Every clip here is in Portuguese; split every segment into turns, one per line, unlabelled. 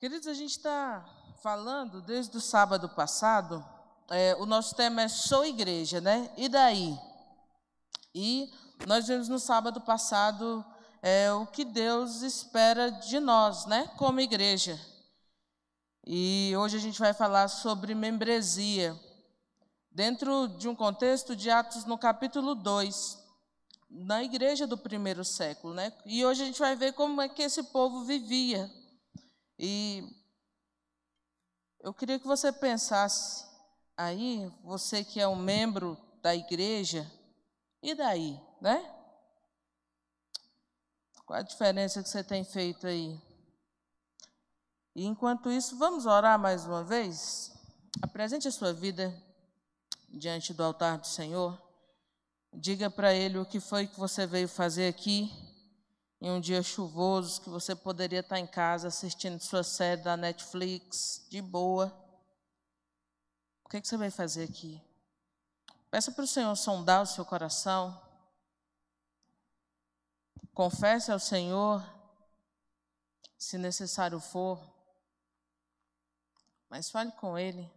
Queridos, a gente está falando desde o sábado passado, é, o nosso tema é Sou Igreja, né? E daí? E nós vimos no sábado passado é, o que Deus espera de nós, né? Como igreja. E hoje a gente vai falar sobre membresia, dentro de um contexto de Atos no capítulo 2, na igreja do primeiro século, né? E hoje a gente vai ver como é que esse povo vivia. E eu queria que você pensasse aí, você que é um membro da igreja, e daí, né? Qual a diferença que você tem feito aí? E enquanto isso, vamos orar mais uma vez? Apresente a sua vida diante do altar do Senhor. Diga para Ele o que foi que você veio fazer aqui em um dia chuvoso, que você poderia estar em casa assistindo sua série da Netflix, de boa. O que, é que você veio fazer aqui? Peça para o Senhor sondar o seu coração. Confesse ao Senhor, se necessário for. Mas fale com Ele.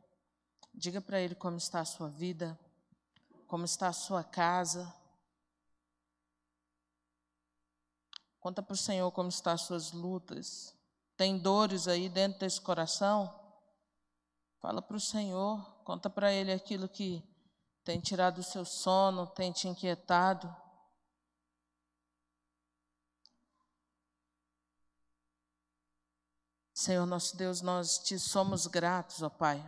Diga para Ele como está a sua vida como está a sua casa. Conta para o Senhor como estão as suas lutas. Tem dores aí dentro desse coração? Fala para o Senhor, conta para Ele aquilo que tem tirado o seu sono, tem te inquietado. Senhor nosso Deus, nós te somos gratos, ó Pai,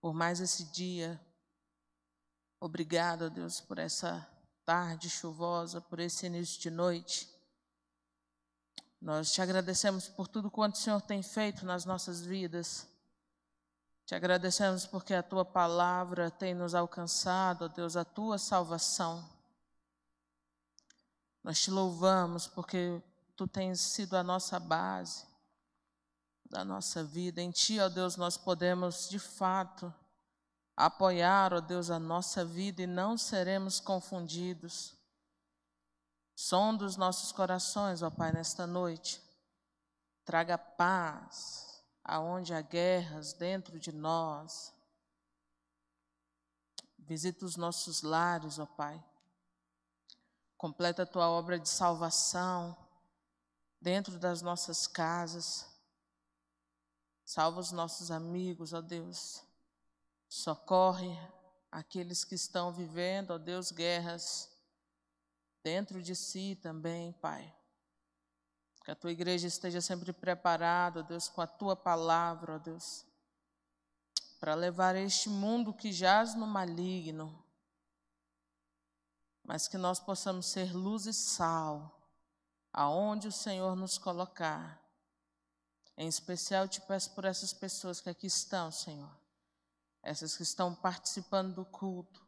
por mais esse dia, Obrigado, Deus, por essa tarde chuvosa, por esse início de noite. Nós te agradecemos por tudo quanto o Senhor tem feito nas nossas vidas. Te agradecemos porque a tua palavra tem nos alcançado, ó Deus, a tua salvação. Nós te louvamos porque tu tens sido a nossa base da nossa vida. Em ti, ó Deus, nós podemos de fato apoiar, ó Deus, a nossa vida e não seremos confundidos. Som dos nossos corações, ó Pai, nesta noite. Traga paz aonde há guerras dentro de nós. Visita os nossos lares, ó Pai. Completa a tua obra de salvação dentro das nossas casas. Salva os nossos amigos, ó Deus. Socorre aqueles que estão vivendo, ó Deus, guerras dentro de si também, Pai. Que a tua igreja esteja sempre preparada, Deus, com a tua palavra, Deus, para levar este mundo que jaz no maligno, mas que nós possamos ser luz e sal aonde o Senhor nos colocar. Em especial, te peço por essas pessoas que aqui estão, Senhor essas que estão participando do culto.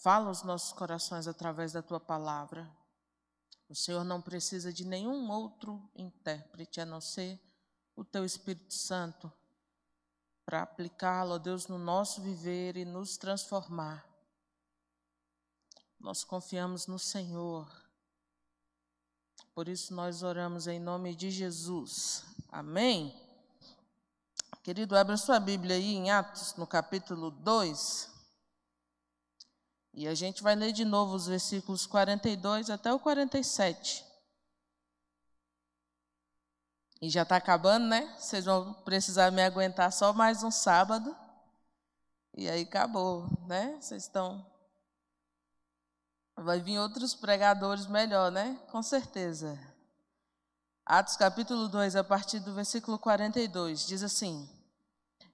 Fala aos nossos corações através da tua palavra. O Senhor não precisa de nenhum outro intérprete a não ser o teu Espírito Santo para aplicá-lo, ó Deus, no nosso viver e nos transformar. Nós confiamos no Senhor. Por isso nós oramos em nome de Jesus. Amém. Querido, abra sua Bíblia aí em Atos, no capítulo 2. E a gente vai ler de novo os versículos 42 até o 47. E já está acabando, né? Vocês vão precisar me aguentar só mais um sábado. E aí acabou, né? Vocês estão. Vai vir outros pregadores melhor, né? Com certeza. Atos capítulo 2, a partir do versículo 42, diz assim: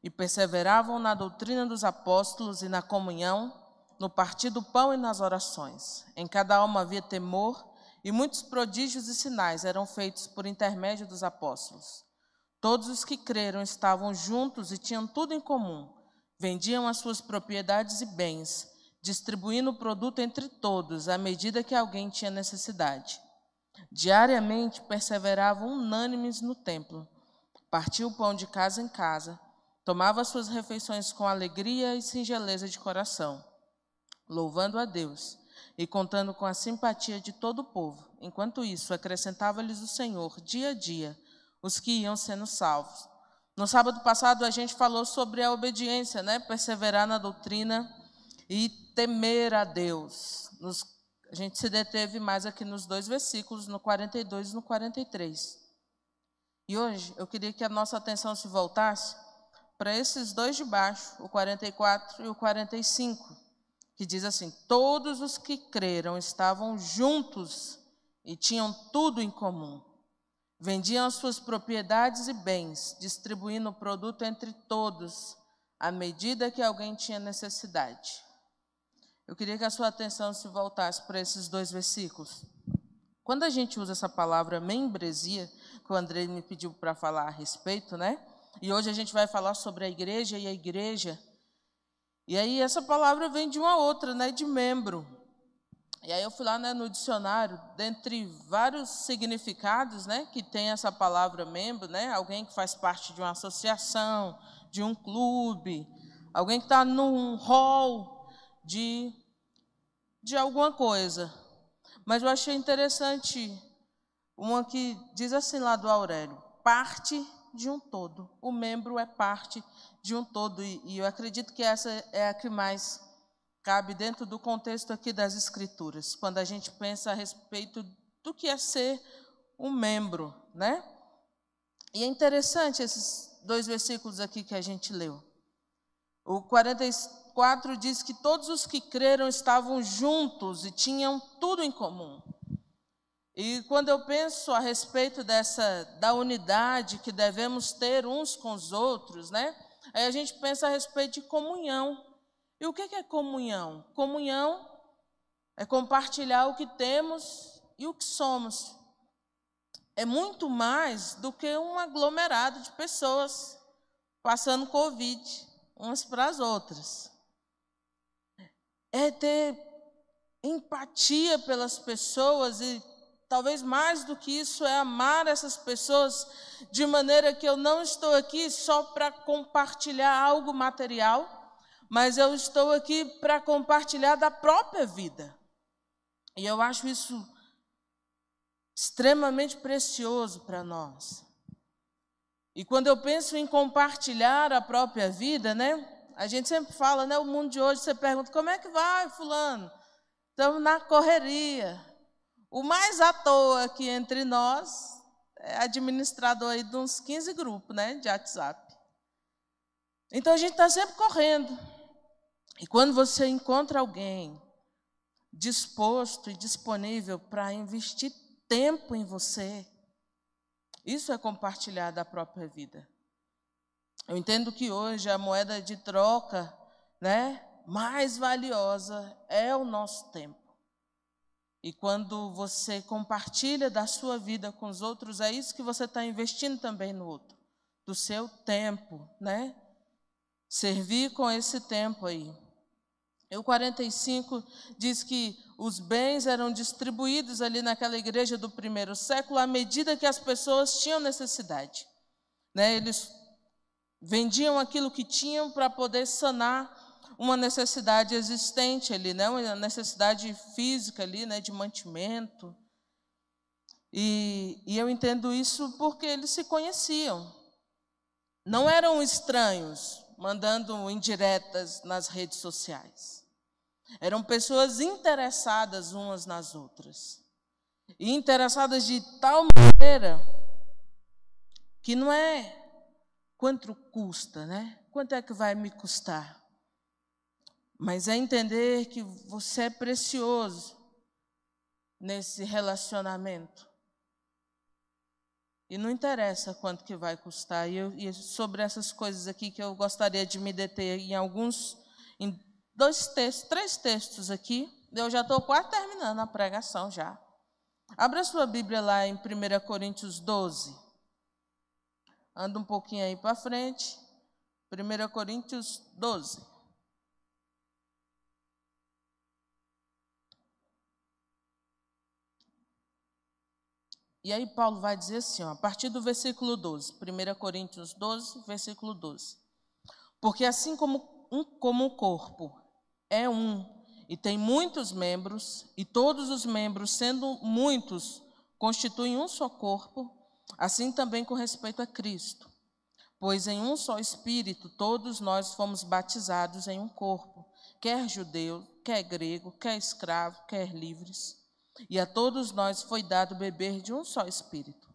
E perseveravam na doutrina dos apóstolos e na comunhão, no partir do pão e nas orações. Em cada alma havia temor, e muitos prodígios e sinais eram feitos por intermédio dos apóstolos. Todos os que creram estavam juntos e tinham tudo em comum. Vendiam as suas propriedades e bens, distribuindo o produto entre todos, à medida que alguém tinha necessidade. Diariamente perseveravam unânimes no templo. Partia o pão de casa em casa, tomava suas refeições com alegria e singeleza de coração, louvando a Deus e contando com a simpatia de todo o povo. Enquanto isso, acrescentava-lhes o Senhor, dia a dia, os que iam sendo salvos. No sábado passado a gente falou sobre a obediência, né? Perseverar na doutrina e temer a Deus. Nos, a gente se deteve mais aqui nos dois versículos, no 42 e no 43. E hoje eu queria que a nossa atenção se voltasse para esses dois de baixo, o 44 e o 45, que diz assim: Todos os que creram estavam juntos e tinham tudo em comum. Vendiam suas propriedades e bens, distribuindo o produto entre todos, à medida que alguém tinha necessidade. Eu queria que a sua atenção se voltasse para esses dois versículos. Quando a gente usa essa palavra membresia, que o André me pediu para falar a respeito, né? E hoje a gente vai falar sobre a igreja e a igreja. E aí essa palavra vem de uma outra, né, de membro. E aí eu fui lá né, no dicionário, dentre vários significados, né, que tem essa palavra membro, né, alguém que faz parte de uma associação, de um clube, alguém que está num hall de de alguma coisa. Mas eu achei interessante uma que diz assim lá do Aurélio: parte de um todo. O membro é parte de um todo. E, e eu acredito que essa é a que mais cabe dentro do contexto aqui das Escrituras, quando a gente pensa a respeito do que é ser um membro, né? E é interessante esses dois versículos aqui que a gente leu. O 44 diz que todos os que creram estavam juntos e tinham tudo em comum. E quando eu penso a respeito dessa da unidade que devemos ter uns com os outros, né? Aí a gente pensa a respeito de comunhão. E o que é comunhão? Comunhão é compartilhar o que temos e o que somos. É muito mais do que um aglomerado de pessoas passando Covid umas para as outras. É ter empatia pelas pessoas e Talvez mais do que isso é amar essas pessoas de maneira que eu não estou aqui só para compartilhar algo material, mas eu estou aqui para compartilhar da própria vida. E eu acho isso extremamente precioso para nós. E quando eu penso em compartilhar a própria vida, né? A gente sempre fala, né? O mundo de hoje, você pergunta, como é que vai, fulano? Estamos na correria. O mais à toa aqui entre nós é administrador aí de uns 15 grupos né, de WhatsApp. Então a gente está sempre correndo. E quando você encontra alguém disposto e disponível para investir tempo em você, isso é compartilhar da própria vida. Eu entendo que hoje a moeda de troca né, mais valiosa é o nosso tempo. E quando você compartilha da sua vida com os outros, é isso que você está investindo também no outro, do seu tempo, né? Servir com esse tempo aí. E o 45 diz que os bens eram distribuídos ali naquela igreja do primeiro século à medida que as pessoas tinham necessidade. Né? Eles vendiam aquilo que tinham para poder sanar uma necessidade existente ali, né? uma necessidade física ali, né? de mantimento. E, e eu entendo isso porque eles se conheciam. Não eram estranhos mandando indiretas nas redes sociais. Eram pessoas interessadas umas nas outras. E interessadas de tal maneira que não é quanto custa, né? Quanto é que vai me custar? Mas é entender que você é precioso nesse relacionamento. E não interessa quanto que vai custar. E, eu, e sobre essas coisas aqui que eu gostaria de me deter em alguns, em dois textos, três textos aqui. Eu já estou quase terminando a pregação já. Abra sua Bíblia lá em 1 Coríntios 12. Anda um pouquinho aí para frente. 1 Coríntios 12. E aí Paulo vai dizer assim, ó, a partir do versículo 12, 1 Coríntios 12, versículo 12. Porque assim como um, como um corpo é um e tem muitos membros, e todos os membros, sendo muitos, constituem um só corpo, Assim também com respeito a Cristo. Pois em um só Espírito todos nós fomos batizados em um corpo, quer judeu, quer grego, quer escravo, quer livres. E a todos nós foi dado beber de um só Espírito.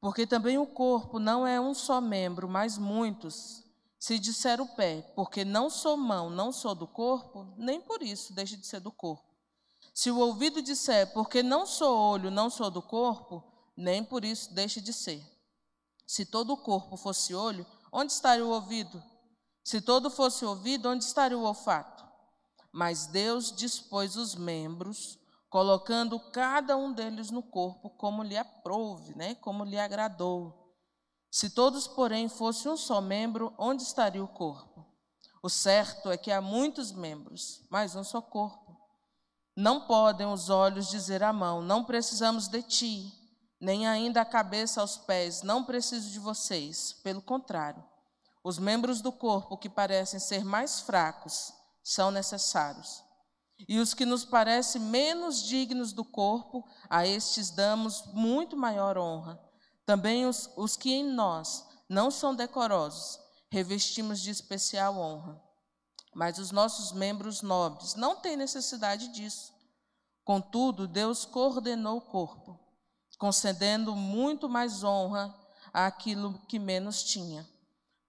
Porque também o corpo não é um só membro, mas muitos. Se disser o pé, porque não sou mão, não sou do corpo, nem por isso deixe de ser do corpo. Se o ouvido disser, porque não sou olho, não sou do corpo, nem por isso deixe de ser. Se todo o corpo fosse olho, onde estaria o ouvido? Se todo fosse ouvido, onde estaria o olfato? Mas Deus dispôs os membros, colocando cada um deles no corpo como lhe aprouve, né? como lhe agradou. Se todos, porém, fossem um só membro, onde estaria o corpo? O certo é que há muitos membros, mas um só corpo. Não podem os olhos dizer à mão: Não precisamos de ti, nem ainda a cabeça aos pés: Não preciso de vocês. Pelo contrário, os membros do corpo que parecem ser mais fracos são necessários. E os que nos parecem menos dignos do corpo, a estes damos muito maior honra também os, os que em nós não são decorosos, revestimos de especial honra. Mas os nossos membros nobres não têm necessidade disso. Contudo, Deus coordenou o corpo, concedendo muito mais honra àquilo que menos tinha,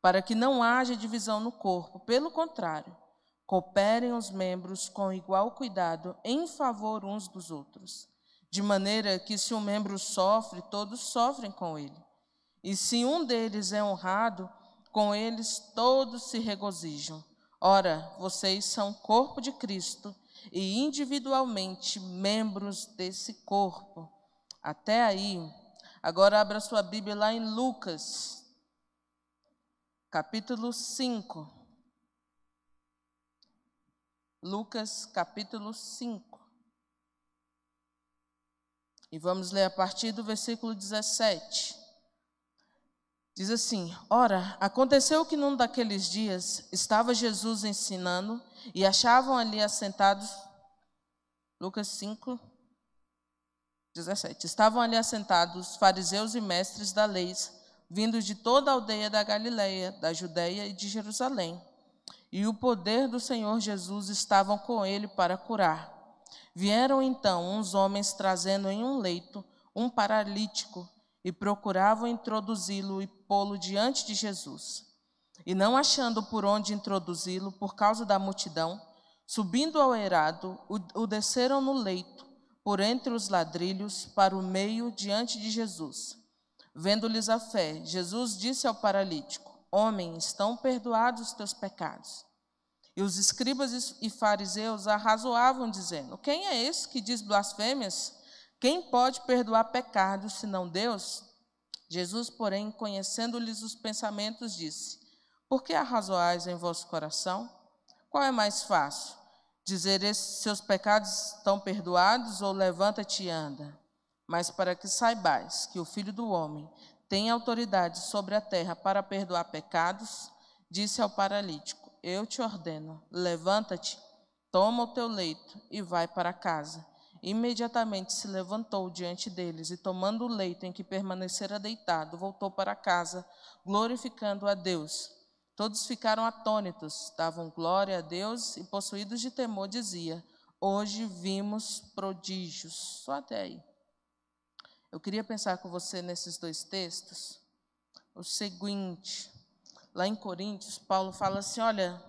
para que não haja divisão no corpo. Pelo contrário, cooperem os membros com igual cuidado em favor uns dos outros de maneira que se um membro sofre, todos sofrem com ele. E se um deles é honrado, com eles todos se regozijam. Ora, vocês são corpo de Cristo e individualmente membros desse corpo. Até aí. Agora abra sua Bíblia lá em Lucas, capítulo 5. Lucas, capítulo 5. E vamos ler a partir do versículo 17. Diz assim: Ora, aconteceu que num daqueles dias estava Jesus ensinando e achavam ali assentados. Lucas 5, 17. Estavam ali assentados fariseus e mestres da lei, vindos de toda a aldeia da Galileia, da Judéia e de Jerusalém. E o poder do Senhor Jesus estava com ele para curar. Vieram então uns homens trazendo em um leito um paralítico e procuravam introduzi-lo e pô-lo diante de Jesus. E não achando por onde introduzi-lo por causa da multidão, subindo ao eirado, o, o desceram no leito, por entre os ladrilhos, para o meio diante de Jesus. Vendo-lhes a fé, Jesus disse ao paralítico: Homem, estão perdoados os teus pecados. E os escribas e fariseus arrazoavam, dizendo: Quem é esse que diz blasfêmias? Quem pode perdoar pecados senão Deus? Jesus, porém, conhecendo-lhes os pensamentos, disse: Por que arrazoais em vosso coração? Qual é mais fácil? Dizer seus pecados estão perdoados ou levanta-te e anda? Mas para que saibais que o Filho do homem tem autoridade sobre a terra para perdoar pecados, disse ao paralítico: eu te ordeno: levanta-te, toma o teu leito e vai para casa. Imediatamente se levantou diante deles e, tomando o leito em que permanecera deitado, voltou para casa, glorificando a Deus. Todos ficaram atônitos, davam glória a Deus e, possuídos de temor, dizia: Hoje vimos prodígios. Só até aí. Eu queria pensar com você nesses dois textos o seguinte: lá em Coríntios, Paulo fala assim: olha,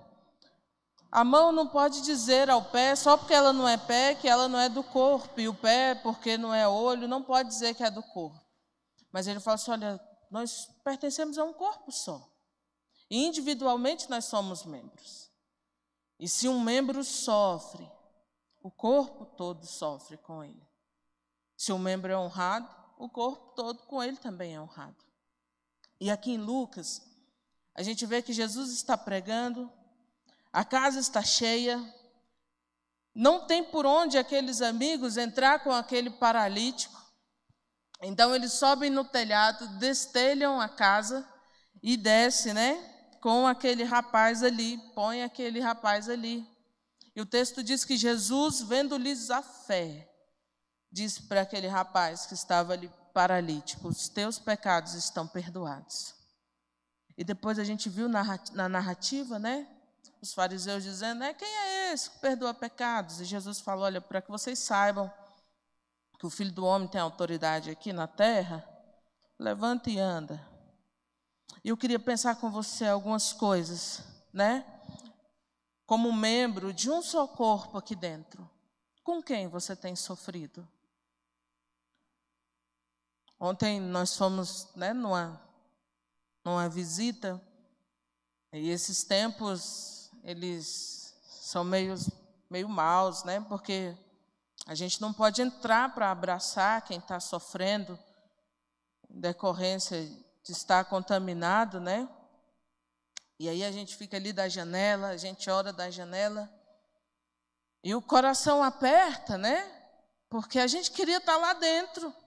a mão não pode dizer ao pé, só porque ela não é pé, que ela não é do corpo, e o pé, porque não é olho, não pode dizer que é do corpo. Mas ele fala assim: olha, nós pertencemos a um corpo só. E individualmente nós somos membros. E se um membro sofre, o corpo todo sofre com ele. Se um membro é honrado, o corpo todo com ele também é honrado. E aqui em Lucas, a gente vê que Jesus está pregando, a casa está cheia, não tem por onde aqueles amigos entrar com aquele paralítico. Então eles sobem no telhado, destelham a casa e desce, né? Com aquele rapaz ali, põe aquele rapaz ali. E o texto diz que Jesus, vendo-lhes a fé, disse para aquele rapaz que estava ali paralítico: Os teus pecados estão perdoados. E depois a gente viu na narrativa, né? Os fariseus dizendo: é, Quem é esse que perdoa pecados? E Jesus falou: Olha, para que vocês saibam que o filho do homem tem autoridade aqui na terra, levanta e anda. E eu queria pensar com você algumas coisas, né? Como membro de um só corpo aqui dentro. Com quem você tem sofrido? Ontem nós fomos né, numa, numa visita, e esses tempos, eles são meio, meio maus, né? Porque a gente não pode entrar para abraçar quem está sofrendo em decorrência de estar contaminado, né? E aí a gente fica ali da janela, a gente ora da janela, e o coração aperta, né? Porque a gente queria estar tá lá dentro.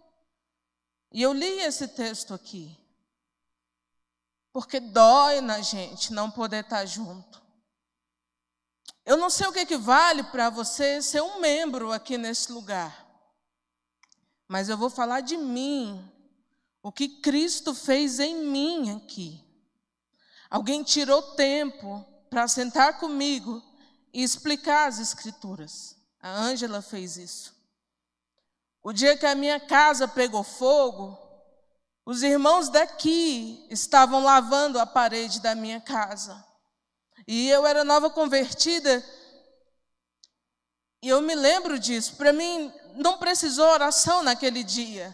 E eu li esse texto aqui. Porque dói na gente não poder estar junto. Eu não sei o que, que vale para você ser um membro aqui nesse lugar. Mas eu vou falar de mim. O que Cristo fez em mim aqui. Alguém tirou tempo para sentar comigo e explicar as Escrituras. A Ângela fez isso. O dia que a minha casa pegou fogo, os irmãos daqui estavam lavando a parede da minha casa. E eu era nova convertida. E eu me lembro disso. Para mim, não precisou oração naquele dia.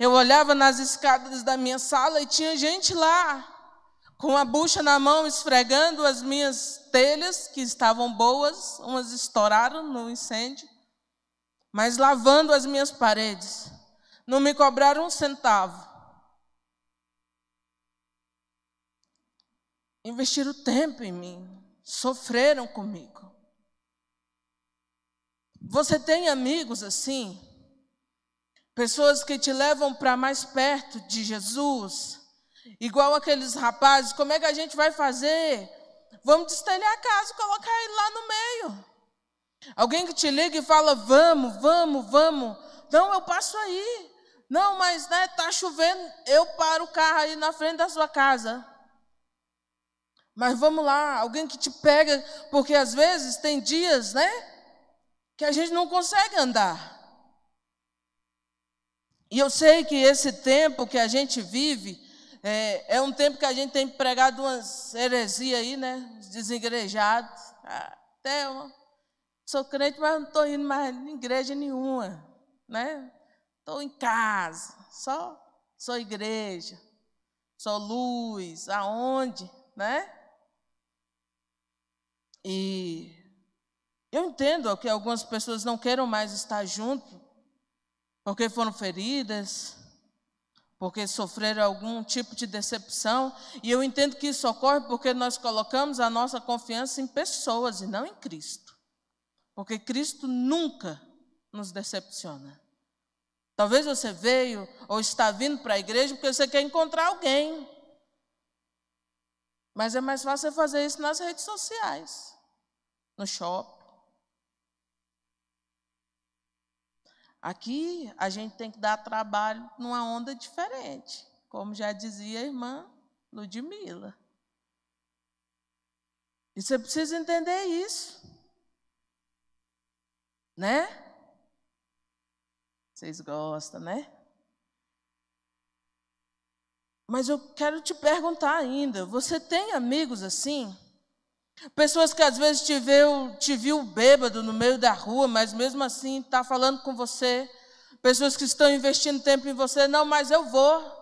Eu olhava nas escadas da minha sala e tinha gente lá, com a bucha na mão, esfregando as minhas telhas, que estavam boas, umas estouraram no incêndio mas lavando as minhas paredes. Não me cobraram um centavo. Investiram tempo em mim, sofreram comigo. Você tem amigos assim? Pessoas que te levam para mais perto de Jesus? Igual aqueles rapazes, como é que a gente vai fazer? Vamos destelhar a casa e colocar ele lá no meio. Alguém que te liga e fala, vamos, vamos, vamos. Não, eu passo aí. Não, mas né, tá chovendo, eu paro o carro aí na frente da sua casa. Mas vamos lá, alguém que te pega, porque às vezes tem dias, né, que a gente não consegue andar. E eu sei que esse tempo que a gente vive é, é um tempo que a gente tem pregado umas heresias aí, né, desigrejados, até uma Sou crente, mas não estou indo mais em igreja nenhuma, né? Estou em casa, só sou igreja, sou luz, aonde, né? E eu entendo que algumas pessoas não queiram mais estar junto, porque foram feridas, porque sofreram algum tipo de decepção, e eu entendo que isso ocorre porque nós colocamos a nossa confiança em pessoas e não em Cristo. Porque Cristo nunca nos decepciona. Talvez você veio ou está vindo para a igreja porque você quer encontrar alguém. Mas é mais fácil fazer isso nas redes sociais, no shopping. Aqui a gente tem que dar trabalho numa onda diferente, como já dizia a irmã Ludmila. E você precisa entender isso. Né? Vocês gostam, né? Mas eu quero te perguntar ainda: você tem amigos assim? Pessoas que às vezes te viu, te viu bêbado no meio da rua, mas mesmo assim está falando com você. Pessoas que estão investindo tempo em você, não, mas eu vou.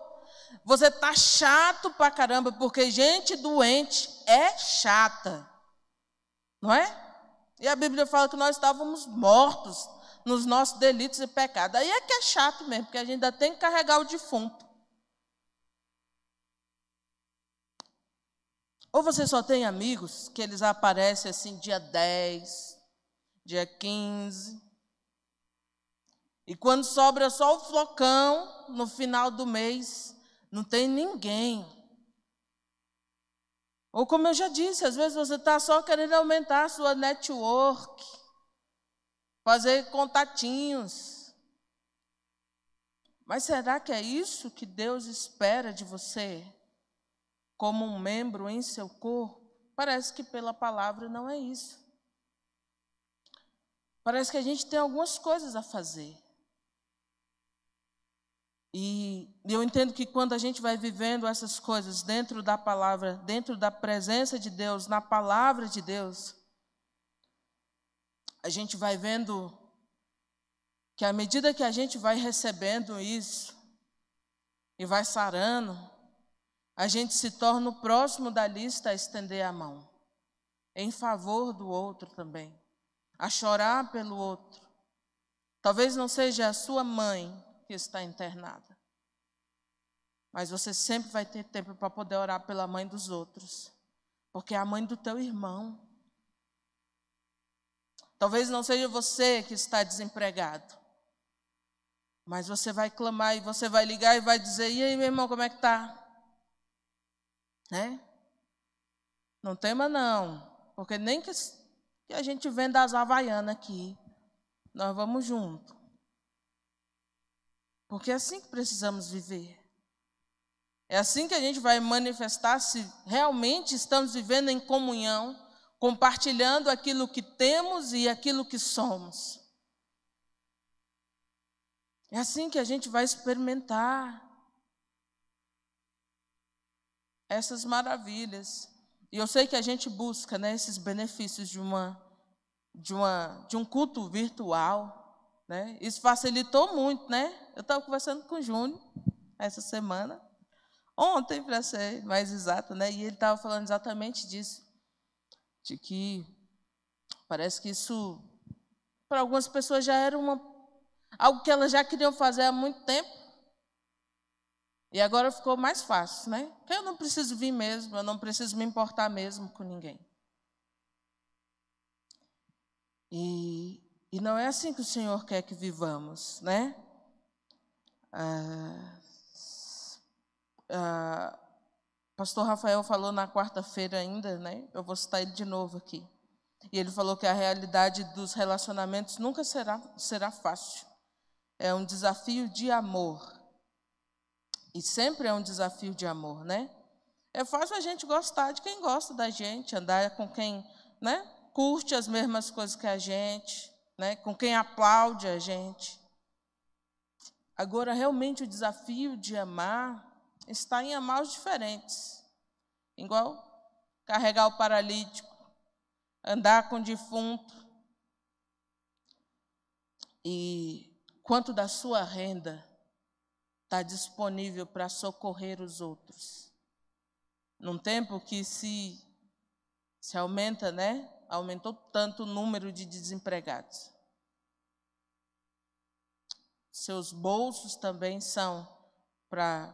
Você está chato pra caramba, porque gente doente é chata, não é? E a Bíblia fala que nós estávamos mortos nos nossos delitos e pecados. Aí é que é chato mesmo, porque a gente ainda tem que carregar o defunto. Ou você só tem amigos que eles aparecem assim dia 10, dia 15. E quando sobra só o flocão no final do mês, não tem ninguém. Ou como eu já disse, às vezes você está só querendo aumentar a sua network, fazer contatinhos. Mas será que é isso que Deus espera de você, como um membro em seu corpo? Parece que pela palavra não é isso. Parece que a gente tem algumas coisas a fazer. E eu entendo que quando a gente vai vivendo essas coisas dentro da palavra, dentro da presença de Deus, na palavra de Deus, a gente vai vendo que à medida que a gente vai recebendo isso e vai sarando, a gente se torna o próximo da lista a estender a mão, em favor do outro também, a chorar pelo outro. Talvez não seja a sua mãe que está internada, mas você sempre vai ter tempo para poder orar pela mãe dos outros, porque é a mãe do teu irmão. Talvez não seja você que está desempregado, mas você vai clamar e você vai ligar e vai dizer: E aí, meu irmão, como é que está? Né? Não tema, não, porque nem que, que a gente venda as havaianas aqui, nós vamos junto. Porque é assim que precisamos viver. É assim que a gente vai manifestar se realmente estamos vivendo em comunhão compartilhando aquilo que temos e aquilo que somos. É assim que a gente vai experimentar essas maravilhas. E eu sei que a gente busca né, esses benefícios de, uma, de, uma, de um culto virtual. Né? Isso facilitou muito, né? Eu estava conversando com o Júnior essa semana, ontem, para ser mais exato, né? e ele estava falando exatamente disso de que parece que isso, para algumas pessoas, já era uma, algo que elas já queriam fazer há muito tempo. E agora ficou mais fácil, né? Porque eu não preciso vir mesmo, eu não preciso me importar mesmo com ninguém. E, e não é assim que o Senhor quer que vivamos, né? Ah, ah, pastor Rafael falou na quarta-feira ainda, né? Eu vou citar ele de novo aqui. E ele falou que a realidade dos relacionamentos nunca será, será fácil. É um desafio de amor. E sempre é um desafio de amor, né? É fácil a gente gostar de quem gosta da gente, andar com quem, né? Curte as mesmas coisas que a gente, né? Com quem aplaude a gente. Agora, realmente o desafio de amar está em amar os diferentes. Igual carregar o paralítico, andar com o defunto. E quanto da sua renda está disponível para socorrer os outros? Num tempo que se, se aumenta, né? Aumentou tanto o número de desempregados. Seus bolsos também são para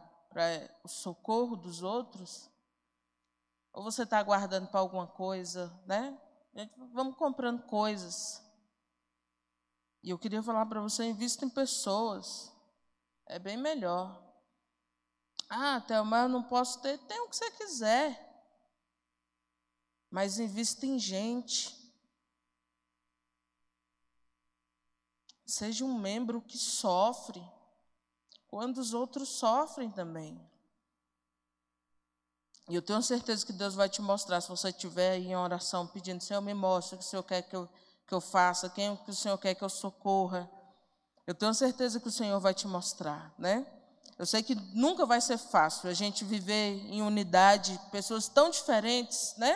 o socorro dos outros? Ou você está aguardando para alguma coisa, né? Vamos comprando coisas. E eu queria falar para você, invista em pessoas. É bem melhor. Ah, Thelma, eu não posso ter. Tem o que você quiser. Mas invista em gente. Seja um membro que sofre quando os outros sofrem também. E eu tenho certeza que Deus vai te mostrar, se você estiver em oração pedindo, Senhor, me mostre o que o Senhor quer que eu, que eu faça, quem que o Senhor quer que eu socorra. Eu tenho certeza que o Senhor vai te mostrar, né? Eu sei que nunca vai ser fácil a gente viver em unidade, pessoas tão diferentes, né?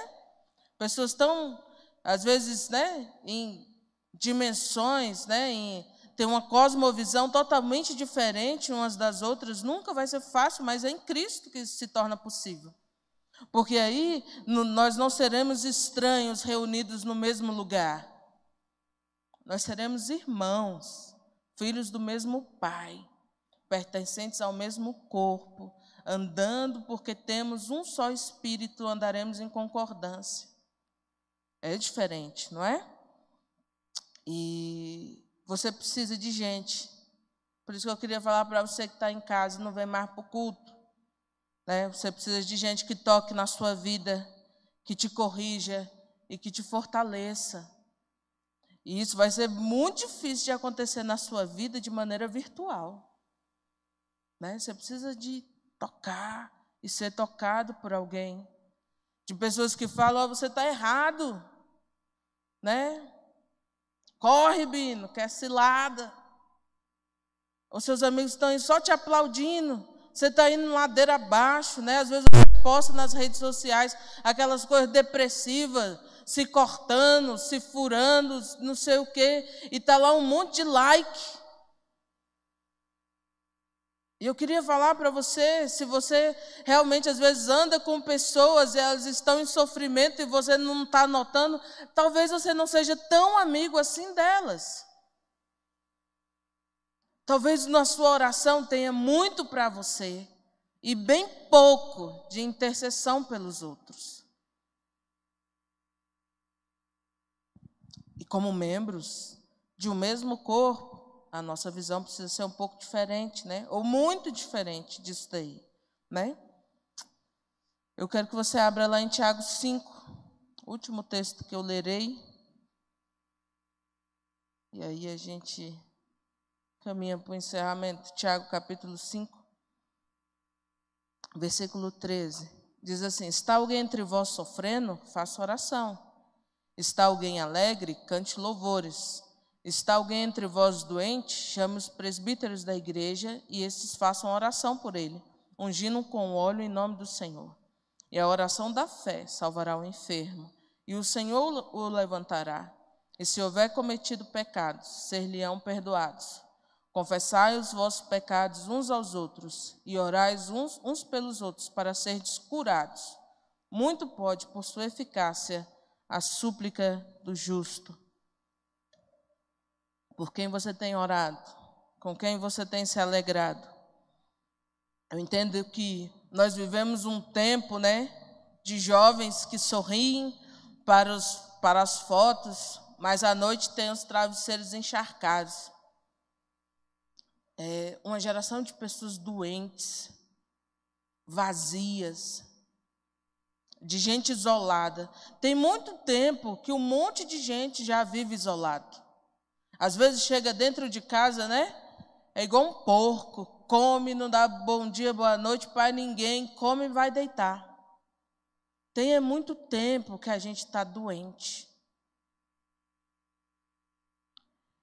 Pessoas tão, às vezes, né, em dimensões, né, em ter uma cosmovisão totalmente diferente umas das outras, nunca vai ser fácil, mas é em Cristo que isso se torna possível. Porque aí no, nós não seremos estranhos reunidos no mesmo lugar. Nós seremos irmãos, filhos do mesmo Pai, pertencentes ao mesmo corpo, andando porque temos um só espírito, andaremos em concordância. É diferente, não é? E você precisa de gente. Por isso que eu queria falar para você que está em casa e não vem mais para o culto. Né? Você precisa de gente que toque na sua vida, que te corrija e que te fortaleça. E isso vai ser muito difícil de acontecer na sua vida de maneira virtual. Né? Você precisa de tocar e ser tocado por alguém. De pessoas que falam, oh, você está errado. Né? Corre, Bino, quer cilada. Os seus amigos estão só te aplaudindo. Você está indo ladeira abaixo, né? Às vezes você posta nas redes sociais aquelas coisas depressivas, se cortando, se furando, não sei o quê, e está lá um monte de like. E eu queria falar para você, se você realmente às vezes anda com pessoas e elas estão em sofrimento e você não está notando, talvez você não seja tão amigo assim delas. Talvez na sua oração tenha muito para você e bem pouco de intercessão pelos outros. E como membros de um mesmo corpo, a nossa visão precisa ser um pouco diferente, né? Ou muito diferente disso daí, né? Eu quero que você abra lá em Tiago 5, último texto que eu lerei. E aí a gente caminha para o encerramento. Tiago capítulo 5, versículo 13. Diz assim: Está alguém entre vós sofrendo? Faça oração. Está alguém alegre? Cante louvores. Está alguém entre vós doente? Chame os presbíteros da igreja e estes façam oração por ele, ungindo com óleo em nome do Senhor. E a oração da fé salvará o enfermo, e o Senhor o levantará. E se houver cometido pecados, ser-lhe-ão perdoados. Confessai os vossos pecados uns aos outros, e orais uns, uns pelos outros, para serdes curados. Muito pode, por sua eficácia, a súplica do justo. Por quem você tem orado? Com quem você tem se alegrado? Eu entendo que nós vivemos um tempo, né, de jovens que sorriem para, os, para as fotos, mas à noite tem os travesseiros encharcados. É uma geração de pessoas doentes, vazias, de gente isolada. Tem muito tempo que um monte de gente já vive isolado. Às vezes chega dentro de casa, né? É igual um porco, come, não dá bom dia, boa noite para ninguém, come e vai deitar. Tem é muito tempo que a gente está doente.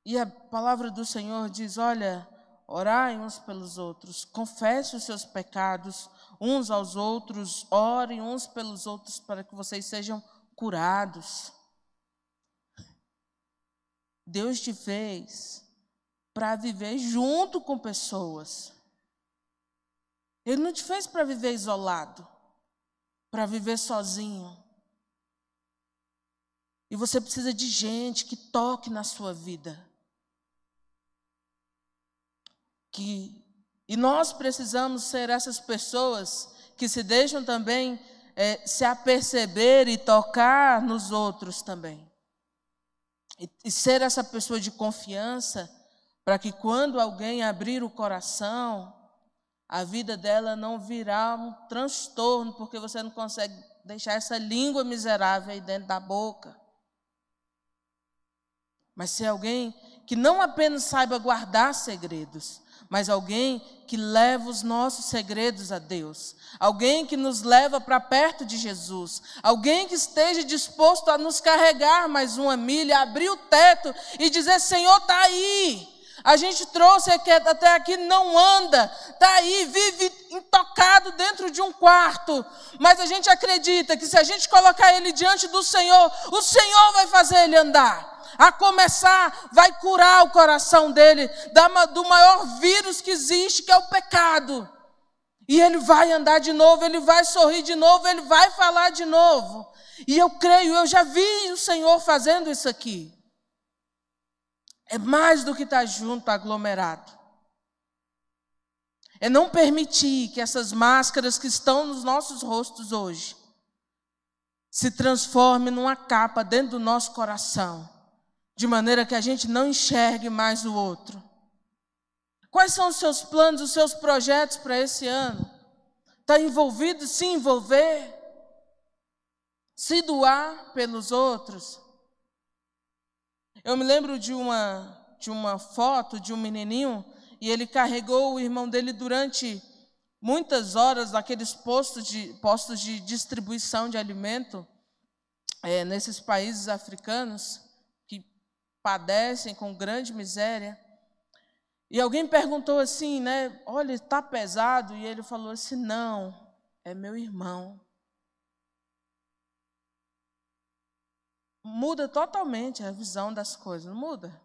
E a palavra do Senhor diz: olha, orai uns pelos outros, confesse os seus pecados uns aos outros, orem uns pelos outros para que vocês sejam curados. Deus te fez para viver junto com pessoas. Ele não te fez para viver isolado, para viver sozinho. E você precisa de gente que toque na sua vida. Que, e nós precisamos ser essas pessoas que se deixam também é, se aperceber e tocar nos outros também. E, e ser essa pessoa de confiança, para que quando alguém abrir o coração, a vida dela não virá um transtorno, porque você não consegue deixar essa língua miserável aí dentro da boca. Mas ser alguém que não apenas saiba guardar segredos, mas alguém que leva os nossos segredos a Deus, alguém que nos leva para perto de Jesus, alguém que esteja disposto a nos carregar mais uma milha, abrir o teto e dizer: Senhor, está aí. A gente trouxe aqui, até aqui, não anda, está aí, vive intocado dentro de um quarto, mas a gente acredita que se a gente colocar ele diante do Senhor, o Senhor vai fazer ele andar a começar, vai curar o coração dele do maior vírus que existe, que é o pecado. E ele vai andar de novo, ele vai sorrir de novo, ele vai falar de novo. E eu creio, eu já vi o Senhor fazendo isso aqui. É mais do que estar junto, aglomerado. É não permitir que essas máscaras que estão nos nossos rostos hoje se transformem numa capa dentro do nosso coração de maneira que a gente não enxergue mais o outro. Quais são os seus planos, os seus projetos para esse ano? Está envolvido se envolver? Se doar pelos outros? Eu me lembro de uma, de uma foto de um menininho e ele carregou o irmão dele durante muitas horas naqueles postos de, postos de distribuição de alimento é, nesses países africanos padecem com grande miséria. E alguém perguntou assim, né? Olha, está pesado. E ele falou assim: Não, é meu irmão. Muda totalmente a visão das coisas, não muda?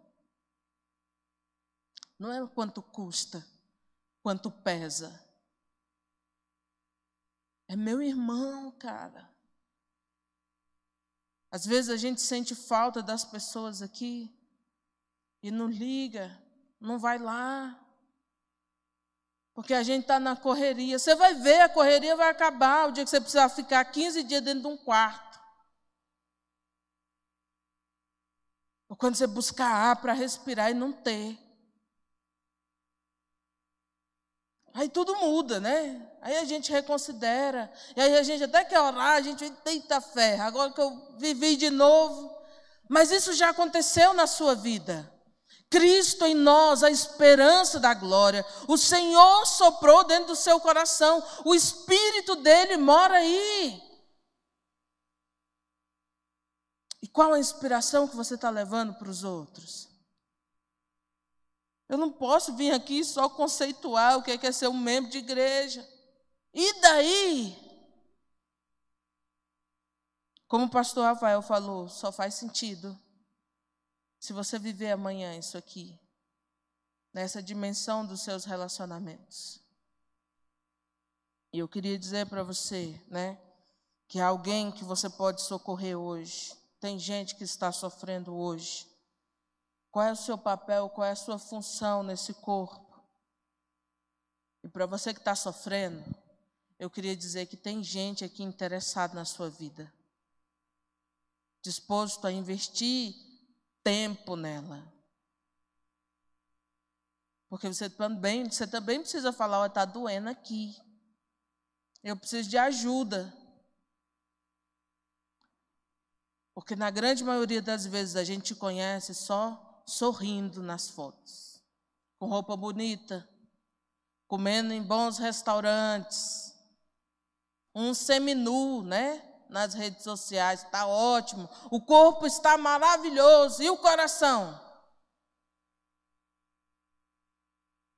Não é quanto custa, quanto pesa. É meu irmão, cara. Às vezes a gente sente falta das pessoas aqui e não liga, não vai lá. Porque a gente está na correria. Você vai ver, a correria vai acabar o dia que você precisar ficar 15 dias dentro de um quarto. Ou quando você buscar ar para respirar e não ter. Aí tudo muda, né? Aí a gente reconsidera. E aí a gente até quer orar, a gente deita fé. Agora que eu vivi de novo. Mas isso já aconteceu na sua vida. Cristo em nós, a esperança da glória. O Senhor soprou dentro do seu coração. O Espírito dele mora aí. E qual a inspiração que você está levando para os outros? Eu não posso vir aqui só conceituar o que é ser um membro de igreja. E daí? Como o pastor Rafael falou, só faz sentido se você viver amanhã isso aqui, nessa dimensão dos seus relacionamentos. E eu queria dizer para você, né, que alguém que você pode socorrer hoje. Tem gente que está sofrendo hoje. Qual é o seu papel, qual é a sua função nesse corpo? E para você que está sofrendo, eu queria dizer que tem gente aqui interessada na sua vida, disposto a investir tempo nela. Porque você também, você também precisa falar, está doendo aqui. Eu preciso de ajuda. Porque na grande maioria das vezes a gente conhece só sorrindo nas fotos, com roupa bonita, comendo em bons restaurantes, um seminu, né? Nas redes sociais, está ótimo. O corpo está maravilhoso. E o coração?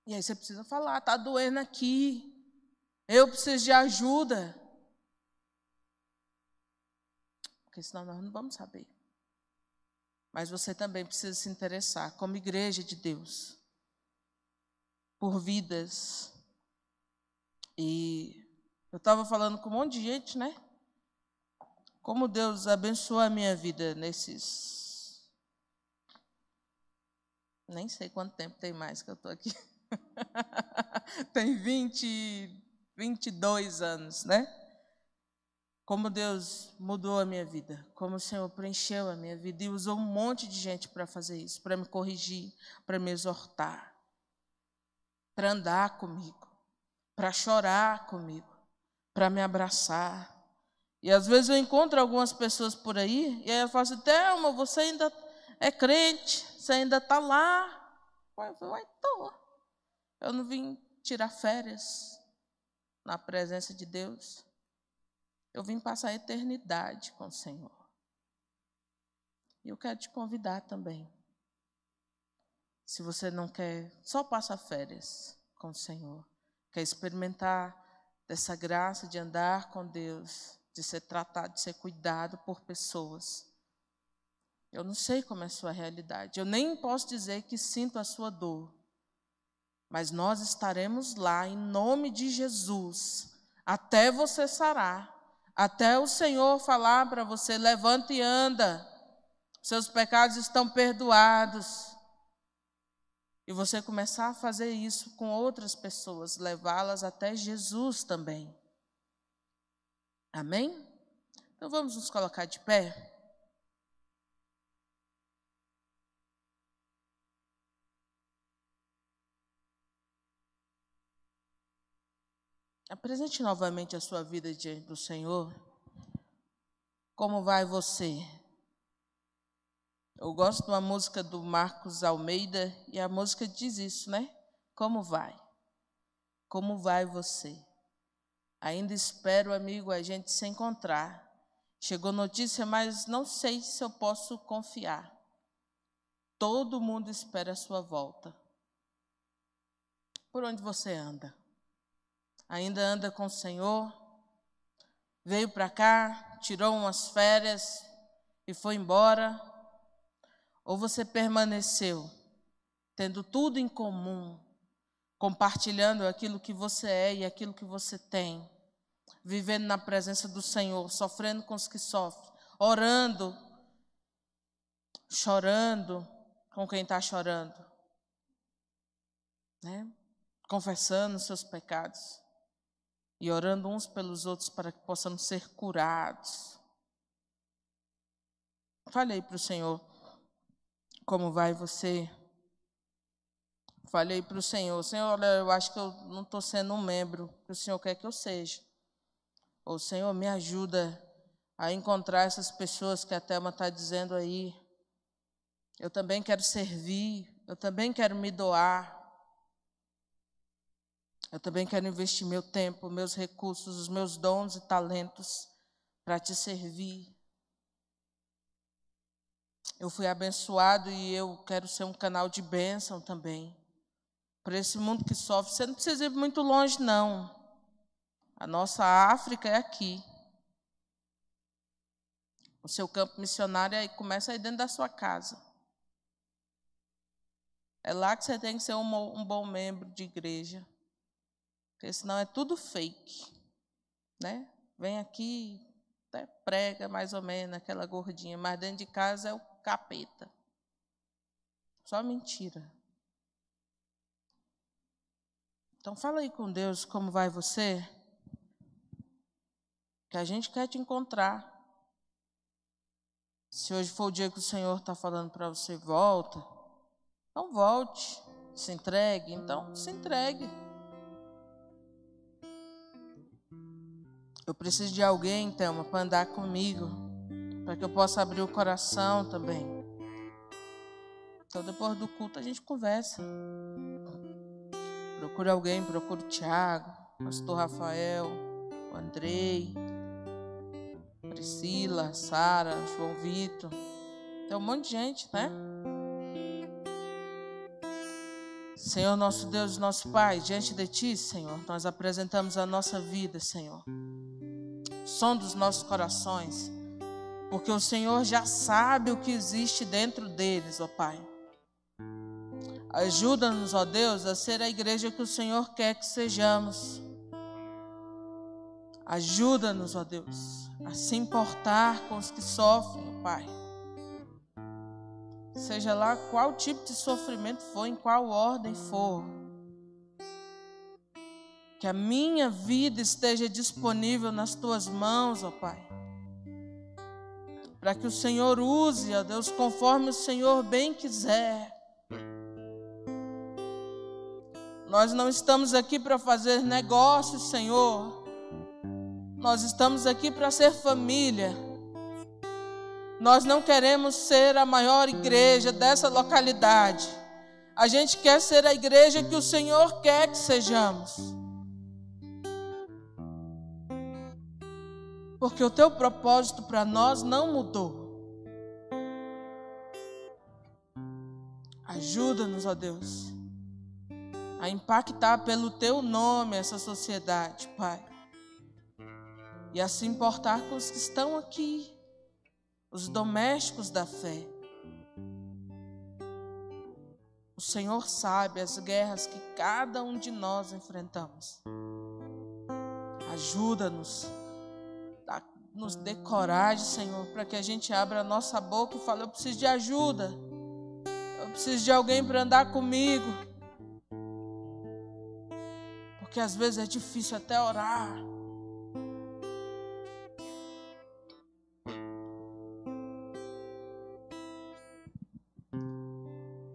E aí você precisa falar, está doendo aqui. Eu preciso de ajuda. Porque senão nós não vamos saber. Mas você também precisa se interessar, como igreja de Deus, por vidas. E eu estava falando com um monte de gente, né? Como Deus abençoou a minha vida nesses. Nem sei quanto tempo tem mais que eu estou aqui. tem 20, 22 anos, né? como Deus mudou a minha vida, como o Senhor preencheu a minha vida e usou um monte de gente para fazer isso, para me corrigir, para me exortar, para andar comigo, para chorar comigo, para me abraçar. E às vezes eu encontro algumas pessoas por aí, e aí eu falo assim, Thelma, você ainda é crente, você ainda está lá. Eu falo, estou. Eu não vim tirar férias na presença de Deus. Eu vim passar a eternidade com o Senhor. E eu quero te convidar também. Se você não quer só passar férias com o Senhor, quer experimentar dessa graça de andar com Deus, de ser tratado, de ser cuidado por pessoas. Eu não sei como é a sua realidade. Eu nem posso dizer que sinto a sua dor. Mas nós estaremos lá em nome de Jesus até você sarar até o Senhor falar para você: levante e anda, seus pecados estão perdoados. E você começar a fazer isso com outras pessoas, levá-las até Jesus também. Amém? Então vamos nos colocar de pé. Apresente novamente a sua vida diante do Senhor. Como vai você? Eu gosto de uma música do Marcos Almeida e a música diz isso, né? Como vai? Como vai você? Ainda espero, amigo, a gente se encontrar. Chegou notícia, mas não sei se eu posso confiar. Todo mundo espera a sua volta. Por onde você anda? Ainda anda com o Senhor? Veio para cá, tirou umas férias e foi embora? Ou você permaneceu, tendo tudo em comum, compartilhando aquilo que você é e aquilo que você tem, vivendo na presença do Senhor, sofrendo com os que sofrem, orando, chorando com quem está chorando, né? confessando seus pecados e orando uns pelos outros para que possamos ser curados. Falei para o Senhor, como vai você? Falei para o Senhor, Senhor, eu acho que eu não estou sendo um membro que o Senhor quer que eu seja. O Senhor me ajuda a encontrar essas pessoas que a Thelma está dizendo aí. Eu também quero servir, eu também quero me doar. Eu também quero investir meu tempo, meus recursos, os meus dons e talentos para te servir. Eu fui abençoado e eu quero ser um canal de bênção também. Para esse mundo que sofre. Você não precisa ir muito longe, não. A nossa África é aqui. O seu campo missionário aí começa aí dentro da sua casa. É lá que você tem que ser um, um bom membro de igreja. Porque senão é tudo fake. Né? Vem aqui, até prega mais ou menos aquela gordinha, mas dentro de casa é o capeta. Só mentira. Então fala aí com Deus como vai você. Que a gente quer te encontrar. Se hoje for o dia que o Senhor está falando para você, volta. Então volte. Se entregue. Então se entregue. Eu preciso de alguém, Thelma, para andar comigo para que eu possa abrir o coração também. Então, depois do culto, a gente conversa. Procura alguém, procura o Tiago, pastor Rafael, o Andrei, Priscila, Sara, João Vitor. Tem um monte de gente, né? Senhor nosso Deus, nosso Pai, diante de Ti, Senhor, nós apresentamos a nossa vida, Senhor. Som dos nossos corações porque o Senhor já sabe o que existe dentro deles, ó Pai. Ajuda-nos, ó Deus, a ser a igreja que o Senhor quer que sejamos. Ajuda-nos, ó Deus, a se importar com os que sofrem, ó Pai. Seja lá qual tipo de sofrimento for, em qual ordem for. Que a minha vida esteja disponível nas tuas mãos, ó Pai para que o Senhor use, ó Deus, conforme o Senhor bem quiser. Nós não estamos aqui para fazer negócios, Senhor. Nós estamos aqui para ser família. Nós não queremos ser a maior igreja dessa localidade. A gente quer ser a igreja que o Senhor quer que sejamos. Porque o teu propósito para nós não mudou. Ajuda-nos, ó Deus, a impactar pelo teu nome essa sociedade, Pai, e a se importar com os que estão aqui, os domésticos da fé. O Senhor sabe as guerras que cada um de nós enfrentamos. Ajuda-nos nos dê coragem, Senhor, para que a gente abra a nossa boca e fale: Eu preciso de ajuda. Eu preciso de alguém para andar comigo. Porque às vezes é difícil até orar.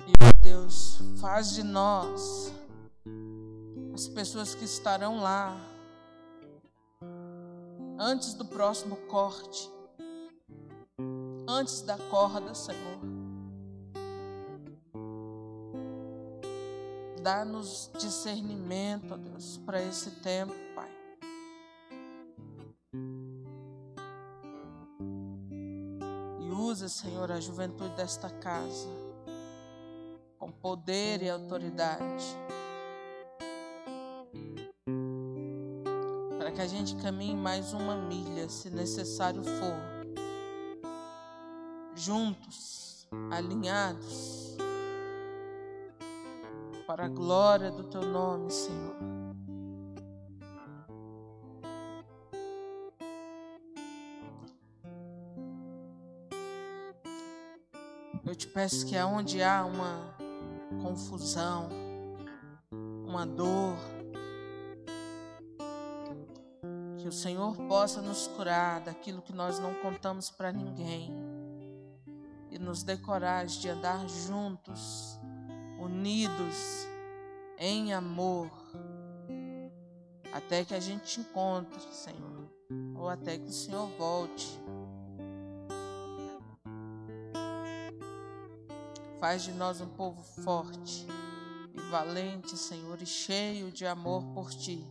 E, Deus, faz de nós as pessoas que estarão lá antes do próximo corte, antes da corda, Senhor. dá-nos discernimento, ó Deus, para esse tempo, Pai. E usa, Senhor, a juventude desta casa com poder e autoridade. A gente caminhe mais uma milha, se necessário for juntos, alinhados, para a glória do teu nome, Senhor. Eu te peço que aonde há uma confusão, uma dor, que o Senhor possa nos curar daquilo que nós não contamos para ninguém e nos dê coragem de andar juntos, unidos em amor, até que a gente te encontre, Senhor, ou até que o Senhor volte. Faz de nós um povo forte e valente, Senhor, e cheio de amor por Ti,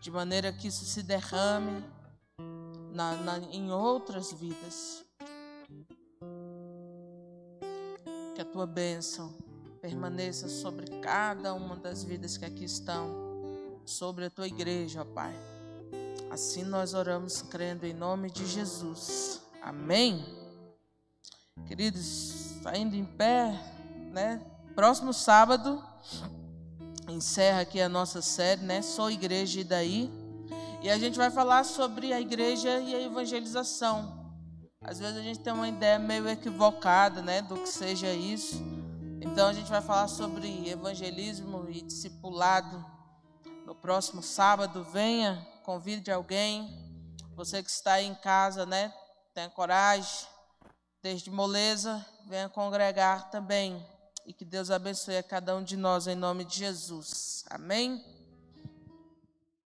de maneira que isso se derrame na, na, em outras vidas. que a tua bênção permaneça sobre cada uma das vidas que aqui estão, sobre a tua igreja, ó Pai. Assim nós oramos crendo em nome de Jesus. Amém. Queridos, saindo em pé, né? Próximo sábado encerra aqui a nossa série, né? Sou igreja e daí. E a gente vai falar sobre a igreja e a evangelização. Às vezes a gente tem uma ideia meio equivocada, né, do que seja isso. Então a gente vai falar sobre evangelismo e discipulado no próximo sábado. Venha, convide alguém. Você que está aí em casa, né, tenha coragem, desde moleza, venha congregar também. E que Deus abençoe a cada um de nós em nome de Jesus. Amém.